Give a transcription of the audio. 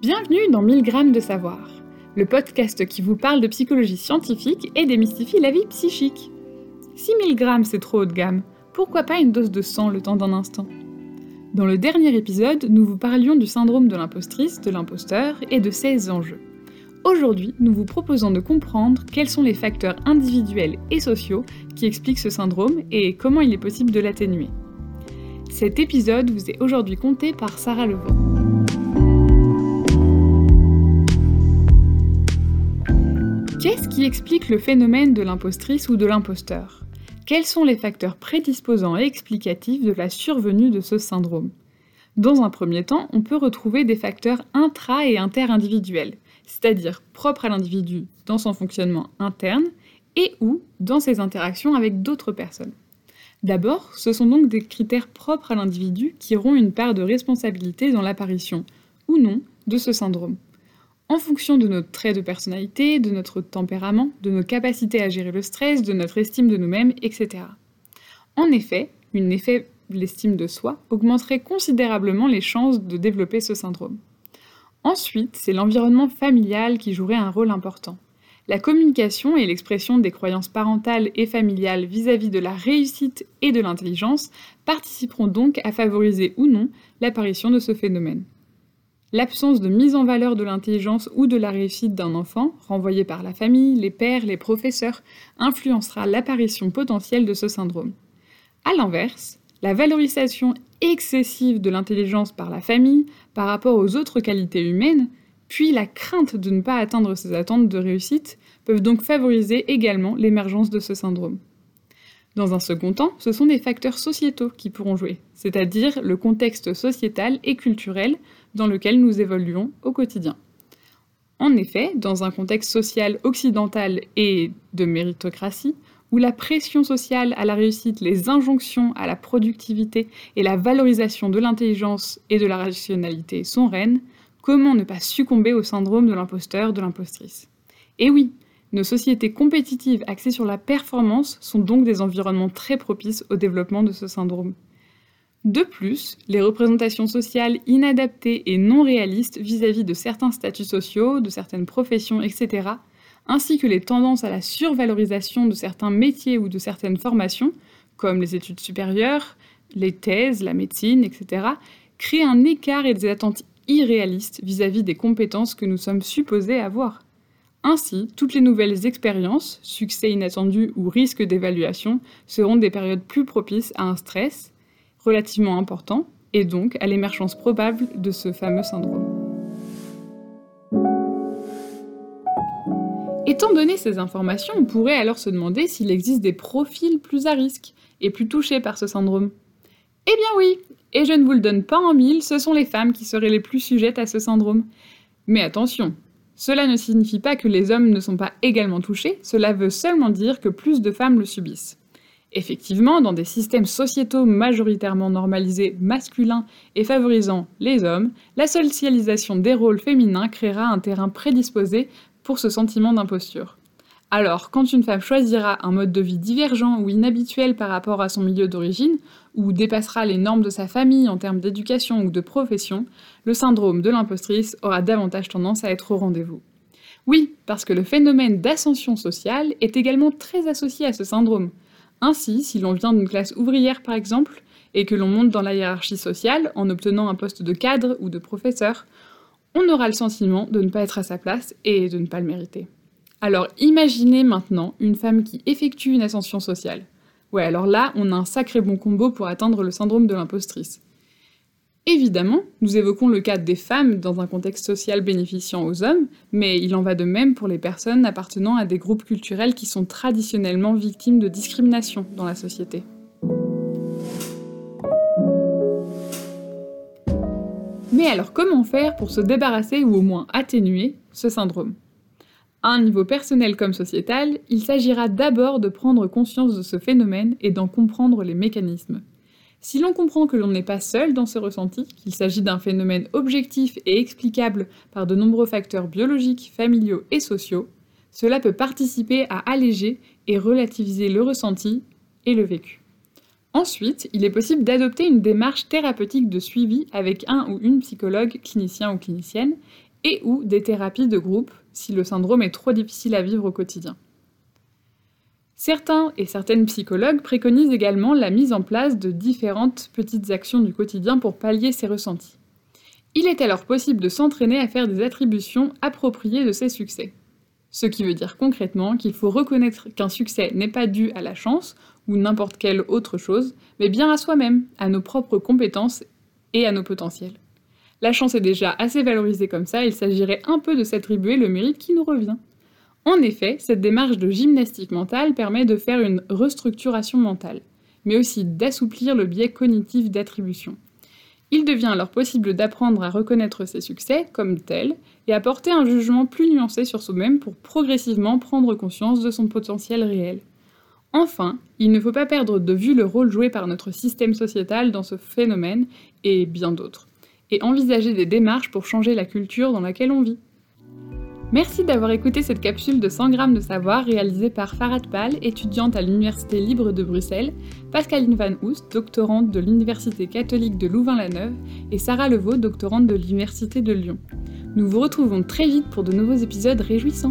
Bienvenue dans 1000 grammes de savoir, le podcast qui vous parle de psychologie scientifique et démystifie la vie psychique. Si 1000 grammes c'est trop haut de gamme, pourquoi pas une dose de sang le temps d'un instant? Dans le dernier épisode, nous vous parlions du syndrome de l'impostrice, de l'imposteur et de ses enjeux. Aujourd'hui, nous vous proposons de comprendre quels sont les facteurs individuels et sociaux qui expliquent ce syndrome et comment il est possible de l'atténuer. Cet épisode vous est aujourd'hui conté par Sarah Levent. Qu'est-ce qui explique le phénomène de l'impostrice ou de l'imposteur? Quels sont les facteurs prédisposants et explicatifs de la survenue de ce syndrome? Dans un premier temps, on peut retrouver des facteurs intra- et inter-individuels, c'est-à-dire propres à l'individu dans son fonctionnement interne et ou dans ses interactions avec d'autres personnes. D'abord, ce sont donc des critères propres à l'individu qui auront une part de responsabilité dans l'apparition, ou non, de ce syndrome. En fonction de notre trait de personnalité, de notre tempérament, de nos capacités à gérer le stress, de notre estime de nous-mêmes, etc. En effet, une effet l'estime de soi augmenterait considérablement les chances de développer ce syndrome. Ensuite, c'est l'environnement familial qui jouerait un rôle important. La communication et l'expression des croyances parentales et familiales vis-à-vis de la réussite et de l'intelligence participeront donc à favoriser ou non l'apparition de ce phénomène. L'absence de mise en valeur de l'intelligence ou de la réussite d'un enfant, renvoyé par la famille, les pères, les professeurs, influencera l'apparition potentielle de ce syndrome. A l'inverse, la valorisation excessive de l'intelligence par la famille par rapport aux autres qualités humaines puis la crainte de ne pas atteindre ses attentes de réussite peuvent donc favoriser également l'émergence de ce syndrome. Dans un second temps, ce sont des facteurs sociétaux qui pourront jouer, c'est-à-dire le contexte sociétal et culturel dans lequel nous évoluons au quotidien. En effet, dans un contexte social occidental et de méritocratie, où la pression sociale à la réussite, les injonctions à la productivité et la valorisation de l'intelligence et de la rationalité sont reines, Comment ne pas succomber au syndrome de l'imposteur, de l'impostrice? Et oui, nos sociétés compétitives axées sur la performance sont donc des environnements très propices au développement de ce syndrome. De plus, les représentations sociales inadaptées et non réalistes vis-à-vis de certains statuts sociaux, de certaines professions, etc., ainsi que les tendances à la survalorisation de certains métiers ou de certaines formations, comme les études supérieures, les thèses, la médecine, etc., créent un écart et des attentes irréaliste vis-à-vis des compétences que nous sommes supposés avoir. Ainsi, toutes les nouvelles expériences, succès inattendus ou risques d'évaluation, seront des périodes plus propices à un stress relativement important et donc à l'émergence probable de ce fameux syndrome. Étant donné ces informations, on pourrait alors se demander s'il existe des profils plus à risque et plus touchés par ce syndrome. Eh bien oui, et je ne vous le donne pas en mille, ce sont les femmes qui seraient les plus sujettes à ce syndrome. Mais attention, cela ne signifie pas que les hommes ne sont pas également touchés, cela veut seulement dire que plus de femmes le subissent. Effectivement, dans des systèmes sociétaux majoritairement normalisés masculins et favorisant les hommes, la socialisation des rôles féminins créera un terrain prédisposé pour ce sentiment d'imposture. Alors, quand une femme choisira un mode de vie divergent ou inhabituel par rapport à son milieu d'origine, ou dépassera les normes de sa famille en termes d'éducation ou de profession, le syndrome de l'impostrice aura davantage tendance à être au rendez-vous. Oui, parce que le phénomène d'ascension sociale est également très associé à ce syndrome. Ainsi, si l'on vient d'une classe ouvrière par exemple, et que l'on monte dans la hiérarchie sociale en obtenant un poste de cadre ou de professeur, on aura le sentiment de ne pas être à sa place et de ne pas le mériter. Alors imaginez maintenant une femme qui effectue une ascension sociale. Ouais, alors là, on a un sacré bon combo pour atteindre le syndrome de l'impostrice. Évidemment, nous évoquons le cas des femmes dans un contexte social bénéficiant aux hommes, mais il en va de même pour les personnes appartenant à des groupes culturels qui sont traditionnellement victimes de discrimination dans la société. Mais alors comment faire pour se débarrasser ou au moins atténuer ce syndrome? À un niveau personnel comme sociétal, il s'agira d'abord de prendre conscience de ce phénomène et d'en comprendre les mécanismes. Si l'on comprend que l'on n'est pas seul dans ce ressenti, qu'il s'agit d'un phénomène objectif et explicable par de nombreux facteurs biologiques, familiaux et sociaux, cela peut participer à alléger et relativiser le ressenti et le vécu. Ensuite, il est possible d'adopter une démarche thérapeutique de suivi avec un ou une psychologue, clinicien ou clinicienne, et ou des thérapies de groupe si le syndrome est trop difficile à vivre au quotidien. Certains et certaines psychologues préconisent également la mise en place de différentes petites actions du quotidien pour pallier ces ressentis. Il est alors possible de s'entraîner à faire des attributions appropriées de ces succès. Ce qui veut dire concrètement qu'il faut reconnaître qu'un succès n'est pas dû à la chance ou n'importe quelle autre chose, mais bien à soi-même, à nos propres compétences et à nos potentiels. La chance est déjà assez valorisée comme ça, il s'agirait un peu de s'attribuer le mérite qui nous revient. En effet, cette démarche de gymnastique mentale permet de faire une restructuration mentale, mais aussi d'assouplir le biais cognitif d'attribution. Il devient alors possible d'apprendre à reconnaître ses succès comme tels et à porter un jugement plus nuancé sur soi-même pour progressivement prendre conscience de son potentiel réel. Enfin, il ne faut pas perdre de vue le rôle joué par notre système sociétal dans ce phénomène et bien d'autres, et envisager des démarches pour changer la culture dans laquelle on vit. Merci d'avoir écouté cette capsule de 100 grammes de savoir réalisée par Farad Pal, étudiante à l'Université libre de Bruxelles, Pascaline Van Oust, doctorante de l'Université catholique de Louvain-la-Neuve, et Sarah Levaux, doctorante de l'Université de Lyon. Nous vous retrouvons très vite pour de nouveaux épisodes réjouissants.